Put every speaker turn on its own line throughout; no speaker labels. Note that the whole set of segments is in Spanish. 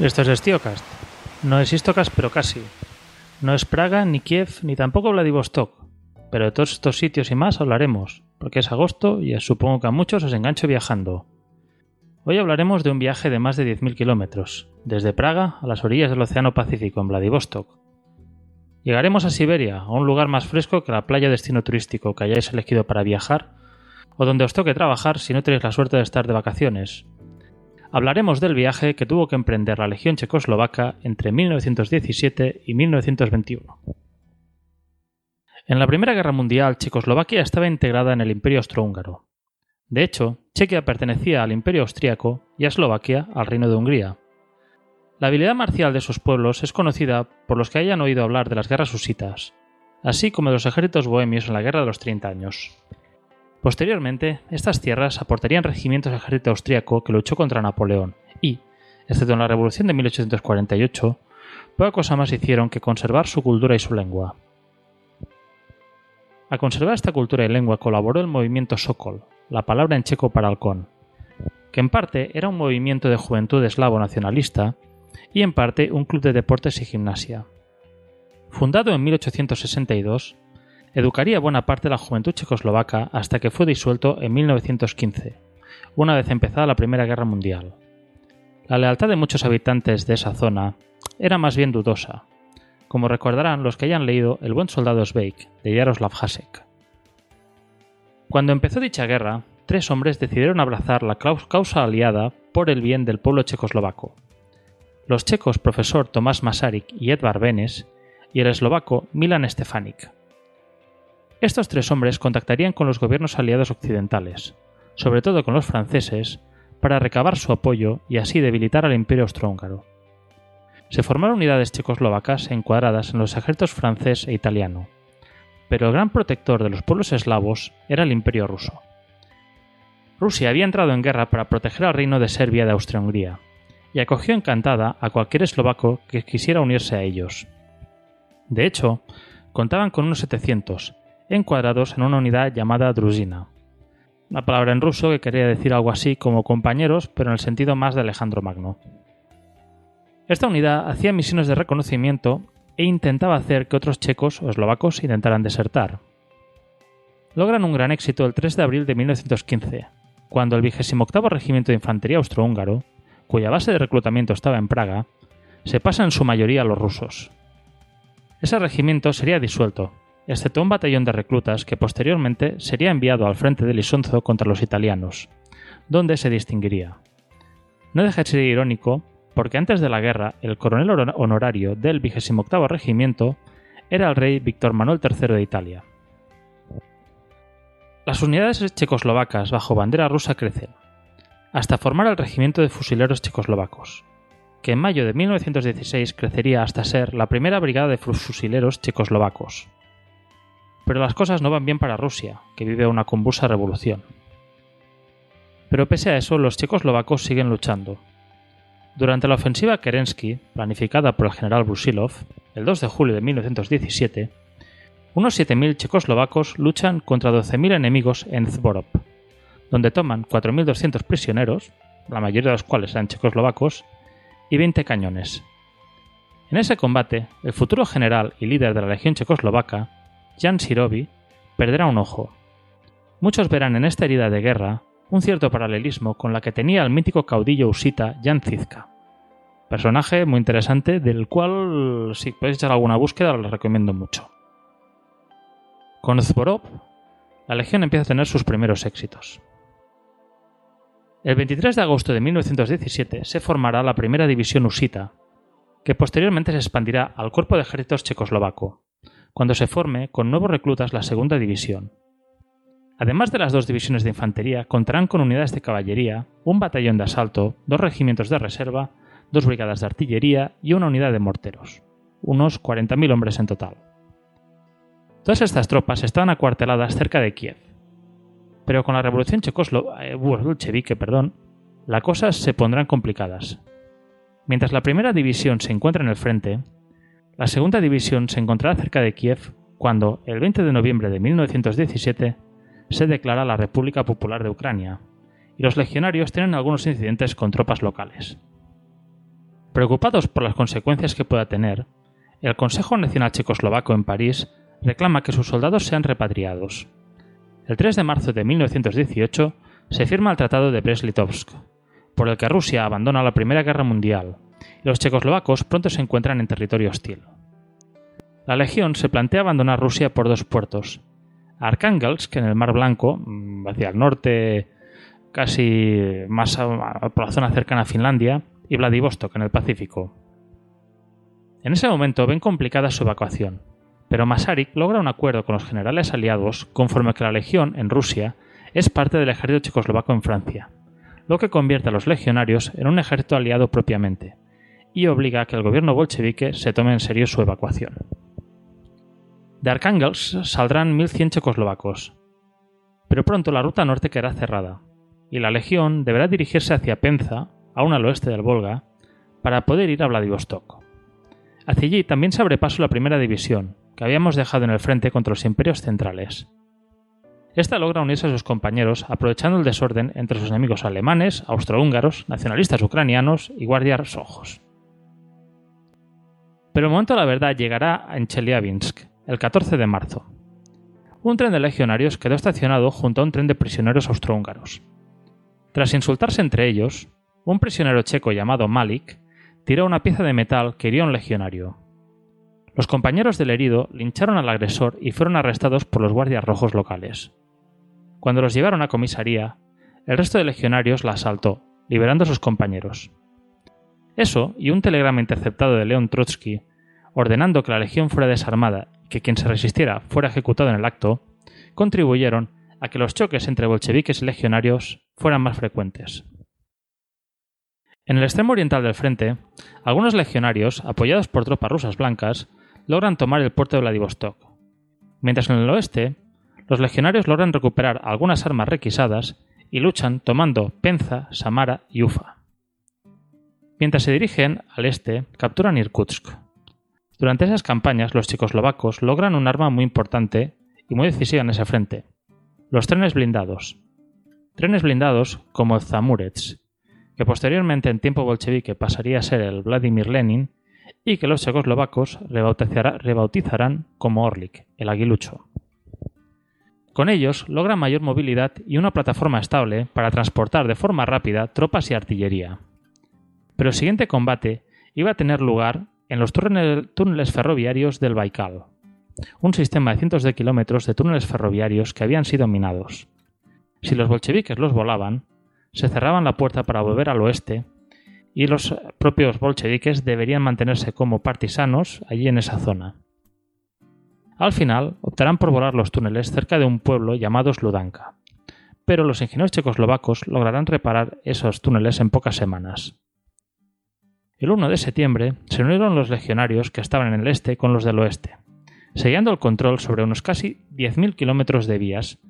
Esto es Stiocast. No es Istocast, pero casi. No es Praga, ni Kiev, ni tampoco Vladivostok. Pero de todos estos sitios y más hablaremos, porque es agosto y supongo que a muchos os engancho viajando. Hoy hablaremos de un viaje de más de 10.000 kilómetros, desde Praga a las orillas del Océano Pacífico en Vladivostok. Llegaremos a Siberia, a un lugar más fresco que la playa destino turístico que hayáis elegido para viajar, o donde os toque trabajar si no tenéis la suerte de estar de vacaciones, hablaremos del viaje que tuvo que emprender la Legión Checoslovaca entre 1917 y 1921. En la Primera Guerra Mundial, Checoslovaquia estaba integrada en el Imperio Austrohúngaro. De hecho, Chequia pertenecía al Imperio Austriaco y a Eslovaquia al Reino de Hungría. La habilidad marcial de sus pueblos es conocida por los que hayan oído hablar de las guerras husitas, así como de los ejércitos bohemios en la Guerra de los Treinta Años. Posteriormente, estas tierras aportarían regimientos al ejército austriaco que luchó contra Napoleón y, excepto en la Revolución de 1848, poca cosa más hicieron que conservar su cultura y su lengua. A conservar esta cultura y lengua colaboró el movimiento Sokol, la palabra en checo para halcón, que en parte era un movimiento de juventud eslavo nacionalista y en parte un club de deportes y gimnasia. Fundado en 1862, educaría buena parte de la juventud checoslovaca hasta que fue disuelto en 1915, una vez empezada la Primera Guerra Mundial. La lealtad de muchos habitantes de esa zona era más bien dudosa, como recordarán los que hayan leído El buen soldado Sveik de Jaroslav Hasek. Cuando empezó dicha guerra, tres hombres decidieron abrazar la causa aliada por el bien del pueblo checoslovaco. Los checos profesor Tomás Masaryk y Edvard Benes y el eslovaco Milan Stefanik. Estos tres hombres contactarían con los gobiernos aliados occidentales, sobre todo con los franceses, para recabar su apoyo y así debilitar al imperio austrohúngaro. Se formaron unidades checoslovacas encuadradas en los ejércitos francés e italiano, pero el gran protector de los pueblos eslavos era el imperio ruso. Rusia había entrado en guerra para proteger al reino de Serbia de Austria-Hungría, y acogió encantada a cualquier eslovaco que quisiera unirse a ellos. De hecho, contaban con unos 700, encuadrados en una unidad llamada druzina. Una palabra en ruso que quería decir algo así como compañeros, pero en el sentido más de Alejandro Magno. Esta unidad hacía misiones de reconocimiento e intentaba hacer que otros checos o eslovacos intentaran desertar. Logran un gran éxito el 3 de abril de 1915, cuando el 28 Regimiento de Infantería Austrohúngaro, cuya base de reclutamiento estaba en Praga, se pasa en su mayoría a los rusos. Ese regimiento sería disuelto, excepto un batallón de reclutas que posteriormente sería enviado al frente de Lisonzo contra los italianos, donde se distinguiría. No deja de ser irónico, porque antes de la guerra el coronel honorario del 28 Regimiento era el rey Víctor Manuel III de Italia. Las unidades checoslovacas bajo bandera rusa crecen, hasta formar el Regimiento de Fusileros Checoslovacos, que en mayo de 1916 crecería hasta ser la primera brigada de fusileros checoslovacos. Pero las cosas no van bien para Rusia, que vive una convulsa revolución. Pero pese a eso, los checoslovacos siguen luchando. Durante la ofensiva Kerensky, planificada por el general Brusilov, el 2 de julio de 1917, unos 7.000 checoslovacos luchan contra 12.000 enemigos en Zborov, donde toman 4.200 prisioneros, la mayoría de los cuales eran checoslovacos, y 20 cañones. En ese combate, el futuro general y líder de la Legión Checoslovaca, Jan Sirovi perderá un ojo. Muchos verán en esta herida de guerra un cierto paralelismo con la que tenía el mítico caudillo usita Jan Zizka. Personaje muy interesante del cual si podéis echar alguna búsqueda lo recomiendo mucho. Con Zborov, la legión empieza a tener sus primeros éxitos. El 23 de agosto de 1917 se formará la primera división usita, que posteriormente se expandirá al cuerpo de ejércitos checoslovaco, cuando se forme con nuevos reclutas la segunda división. Además de las dos divisiones de infantería, contarán con unidades de caballería, un batallón de asalto, dos regimientos de reserva, dos brigadas de artillería y una unidad de morteros, unos 40.000 hombres en total. Todas estas tropas estaban acuarteladas cerca de Kiev. Pero con la revolución eh, bolchevique, perdón, las cosas se pondrán complicadas. Mientras la primera división se encuentra en el frente, la segunda división se encontrará cerca de Kiev cuando, el 20 de noviembre de 1917, se declara la República Popular de Ucrania, y los legionarios tienen algunos incidentes con tropas locales. Preocupados por las consecuencias que pueda tener, el Consejo Nacional Checoslovaco en París reclama que sus soldados sean repatriados. El 3 de marzo de 1918 se firma el Tratado de Brest-Litovsk, por el que Rusia abandona la Primera Guerra Mundial los checoslovacos pronto se encuentran en territorio hostil. La Legión se plantea abandonar Rusia por dos puertos, Arkhangelsk en el Mar Blanco, mm, hacia el norte, casi más por la zona cercana a Finlandia, y Vladivostok en el Pacífico. En ese momento ven complicada su evacuación, pero Masaryk logra un acuerdo con los generales aliados conforme que la Legión en Rusia es parte del ejército checoslovaco en Francia, lo que convierte a los legionarios en un ejército aliado propiamente, y obliga a que el gobierno bolchevique se tome en serio su evacuación. De Arkhangelsk saldrán 1.100 checoslovacos, pero pronto la ruta norte quedará cerrada, y la legión deberá dirigirse hacia Penza, aún al oeste del Volga, para poder ir a Vladivostok. Hacia allí también se abre paso la primera división, que habíamos dejado en el frente contra los imperios centrales. Esta logra unirse a sus compañeros aprovechando el desorden entre sus enemigos alemanes, austrohúngaros, nacionalistas ucranianos y guardias rojos. Pero el momento de la verdad llegará en Chelyabinsk, el 14 de marzo. Un tren de legionarios quedó estacionado junto a un tren de prisioneros austrohúngaros. Tras insultarse entre ellos, un prisionero checo llamado Malik tiró una pieza de metal que hirió a un legionario. Los compañeros del herido lincharon al agresor y fueron arrestados por los guardias rojos locales. Cuando los llevaron a comisaría, el resto de legionarios la asaltó, liberando a sus compañeros. Eso y un telegrama interceptado de León Trotsky, ordenando que la legión fuera desarmada y que quien se resistiera fuera ejecutado en el acto, contribuyeron a que los choques entre bolcheviques y legionarios fueran más frecuentes. En el extremo oriental del frente, algunos legionarios, apoyados por tropas rusas blancas, logran tomar el puerto de Vladivostok, mientras en el oeste, los legionarios logran recuperar algunas armas requisadas y luchan tomando Penza, Samara y Ufa. Mientras se dirigen al este, capturan Irkutsk. Durante esas campañas, los checoslovacos logran un arma muy importante y muy decisiva en ese frente: los trenes blindados. Trenes blindados como el Zamurets, que posteriormente en tiempo bolchevique pasaría a ser el Vladimir Lenin y que los checoslovacos rebautizarán como Orlik, el aguilucho. Con ellos logran mayor movilidad y una plataforma estable para transportar de forma rápida tropas y artillería. Pero el siguiente combate iba a tener lugar en los túneles ferroviarios del Baikal, un sistema de cientos de kilómetros de túneles ferroviarios que habían sido minados. Si los bolcheviques los volaban, se cerraban la puerta para volver al oeste y los propios bolcheviques deberían mantenerse como partisanos allí en esa zona. Al final, optarán por volar los túneles cerca de un pueblo llamado Sludanka, pero los ingenieros checoslovacos lograrán reparar esos túneles en pocas semanas. El 1 de septiembre se unieron los legionarios que estaban en el este con los del oeste, sellando el control sobre unos casi 10.000 kilómetros de vías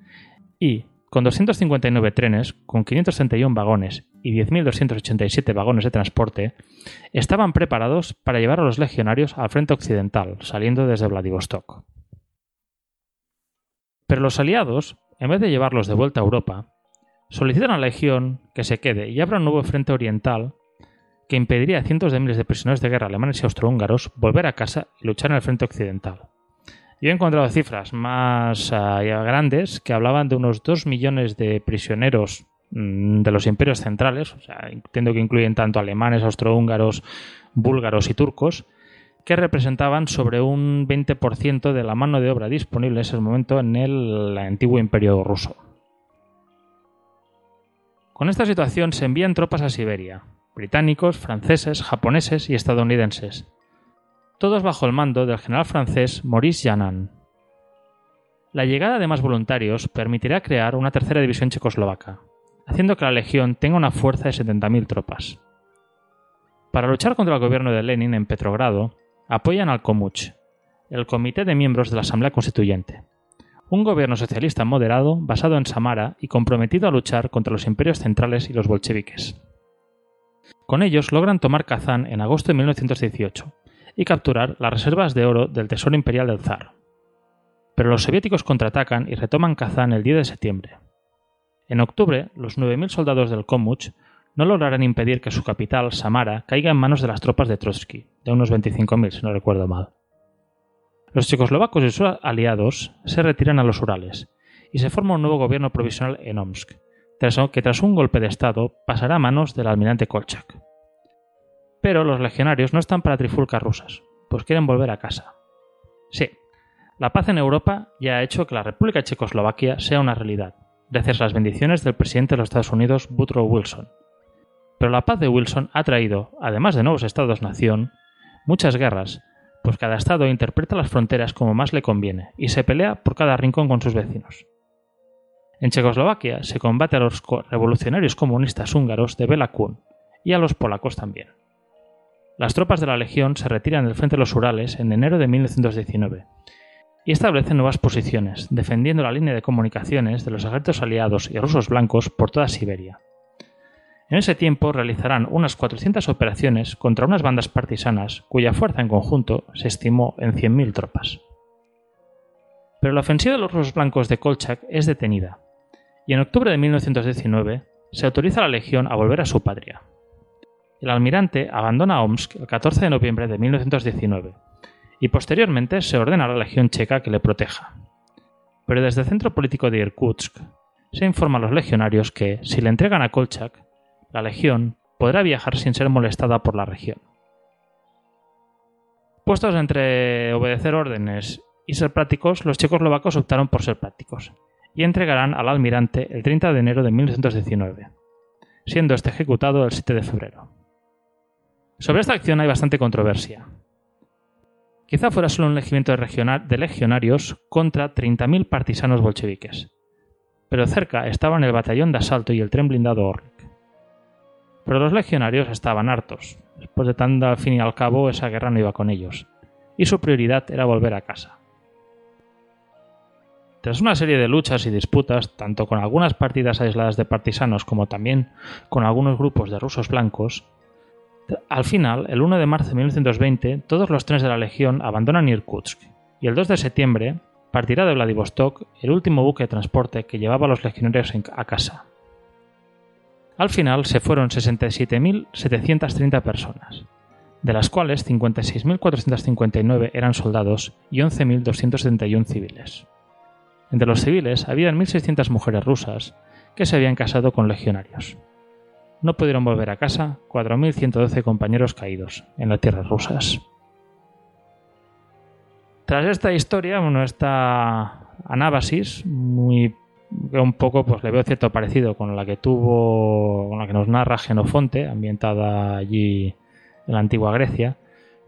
y, con 259 trenes, con 531 vagones y 10.287 vagones de transporte, estaban preparados para llevar a los legionarios al frente occidental, saliendo desde Vladivostok. Pero los aliados, en vez de llevarlos de vuelta a Europa, solicitan a la Legión que se quede y abra un nuevo frente oriental que impediría a cientos de miles de prisioneros de guerra alemanes y austrohúngaros volver a casa y luchar en el frente occidental. Yo he encontrado cifras más ah, grandes que hablaban de unos 2 millones de prisioneros mm, de los imperios centrales, o sea, entiendo que incluyen tanto alemanes, austrohúngaros, búlgaros y turcos, que representaban sobre un 20% de la mano de obra disponible en ese momento en el antiguo imperio ruso. Con esta situación se envían tropas a Siberia, británicos, franceses, japoneses y estadounidenses, todos bajo el mando del general francés Maurice Janin. La llegada de más voluntarios permitirá crear una tercera división checoslovaca, haciendo que la legión tenga una fuerza de 70.000 tropas. Para luchar contra el gobierno de Lenin en Petrogrado, apoyan al Komuch, el comité de miembros de la Asamblea Constituyente, un gobierno socialista moderado basado en Samara y comprometido a luchar contra los imperios centrales y los bolcheviques. Con ellos logran tomar Kazán en agosto de 1918 y capturar las reservas de oro del Tesoro Imperial del Zar. Pero los soviéticos contraatacan y retoman Kazán el 10 de septiembre. En octubre, los 9.000 soldados del Komuch no lograrán impedir que su capital, Samara, caiga en manos de las tropas de Trotsky, de unos 25.000 si no recuerdo mal. Los checoslovacos y sus aliados se retiran a los Urales y se forma un nuevo gobierno provisional en Omsk, que tras un golpe de Estado pasará a manos del almirante Kolchak. Pero los legionarios no están para trifulcas rusas, pues quieren volver a casa. Sí, la paz en Europa ya ha hecho que la República Checoslovaquia sea una realidad, gracias a las bendiciones del presidente de los Estados Unidos, Woodrow Wilson. Pero la paz de Wilson ha traído, además de nuevos estados-nación, muchas guerras, pues cada estado interpreta las fronteras como más le conviene y se pelea por cada rincón con sus vecinos. En Checoslovaquia se combate a los revolucionarios comunistas húngaros de Bela Kun y a los polacos también. Las tropas de la Legión se retiran del frente de los Urales en enero de 1919 y establecen nuevas posiciones, defendiendo la línea de comunicaciones de los ejércitos aliados y rusos blancos por toda Siberia. En ese tiempo realizarán unas 400 operaciones contra unas bandas partisanas cuya fuerza en conjunto se estimó en 100.000 tropas. Pero la ofensiva de los rusos blancos de Kolchak es detenida, y en octubre de 1919 se autoriza a la Legión a volver a su patria, el almirante abandona Omsk el 14 de noviembre de 1919 y posteriormente se ordena a la Legión Checa que le proteja. Pero desde el centro político de Irkutsk se informa a los legionarios que, si le entregan a Kolchak, la Legión podrá viajar sin ser molestada por la región. Puestos entre obedecer órdenes y ser prácticos, los checoslovacos optaron por ser prácticos y entregarán al almirante el 30 de enero de 1919, siendo este ejecutado el 7 de febrero. Sobre esta acción hay bastante controversia. Quizá fuera solo un regimiento de legionarios contra 30.000 partisanos bolcheviques, pero cerca estaban el batallón de asalto y el tren blindado Orlik. Pero los legionarios estaban hartos, después de tanto al fin y al cabo esa guerra no iba con ellos, y su prioridad era volver a casa. Tras una serie de luchas y disputas, tanto con algunas partidas aisladas de partisanos como también con algunos grupos de rusos blancos, al final, el 1 de marzo de 1920, todos los trenes de la Legión abandonan Irkutsk y el 2 de septiembre partirá de Vladivostok el último buque de transporte que llevaba a los legionarios a casa. Al final se fueron 67.730 personas, de las cuales 56.459 eran soldados y 11.271 civiles. Entre los civiles había 1.600 mujeres rusas que se habían casado con legionarios no pudieron volver a casa 4.112 compañeros caídos en las tierras rusas. Tras esta historia, bueno, esta anábasis, muy un poco pues le veo cierto parecido con la que tuvo, con la que nos narra Genofonte, ambientada allí en la antigua Grecia,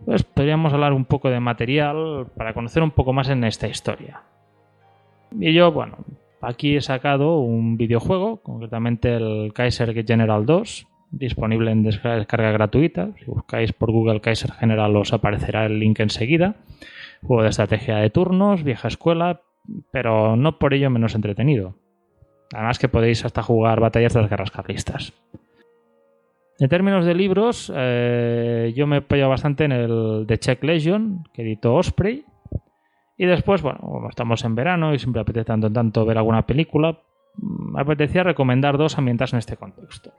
pues podríamos hablar un poco de material para conocer un poco más en esta historia. Y yo, bueno, Aquí he sacado un videojuego, concretamente el Kaiser General 2, disponible en descarga gratuita. Si buscáis por Google Kaiser General os aparecerá el link enseguida. Juego de estrategia de turnos, vieja escuela, pero no por ello menos entretenido. Además que podéis hasta jugar batallas de las guerras carlistas. En términos de libros, eh, yo me he apoyado bastante en el The Czech Legion, que editó Osprey, y después, bueno, como estamos en verano y siempre apetece tanto en tanto ver alguna película, me apetecía recomendar dos ambientadas en este contexto.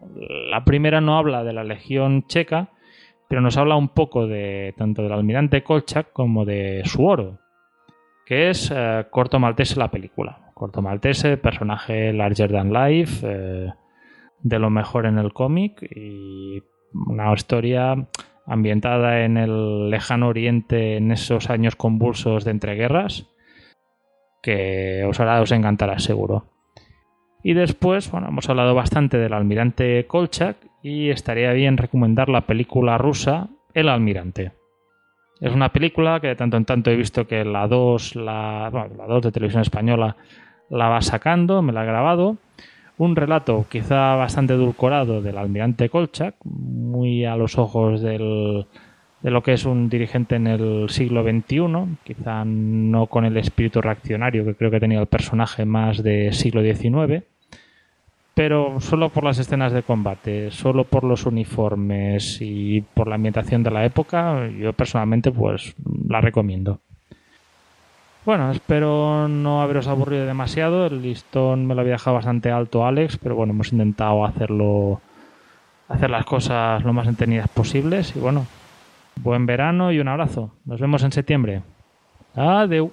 La primera no habla de la Legión Checa, pero nos habla un poco de tanto del almirante Kolchak como de su oro, que es eh, Corto Maltese la película. Corto Maltese, personaje larger than life, eh, de lo mejor en el cómic y una historia ambientada en el lejano oriente en esos años convulsos de entreguerras, que os hará, os encantará seguro. Y después, bueno, hemos hablado bastante del almirante Kolchak y estaría bien recomendar la película rusa El almirante. Es una película que de tanto en tanto he visto que la 2, la, la 2 de televisión española la va sacando, me la ha grabado un relato quizá bastante edulcorado del almirante Kolchak, muy a los ojos de lo que es un dirigente en el siglo XXI, quizá no con el espíritu reaccionario que creo que tenía el personaje más de siglo XIX, pero solo por las escenas de combate, solo por los uniformes y por la ambientación de la época, yo personalmente pues la recomiendo. Bueno, espero no haberos aburrido demasiado. El listón me lo había dejado bastante alto Alex, pero bueno, hemos intentado hacerlo hacer las cosas lo más entretenidas posibles y bueno, buen verano y un abrazo. Nos vemos en septiembre. Adeu.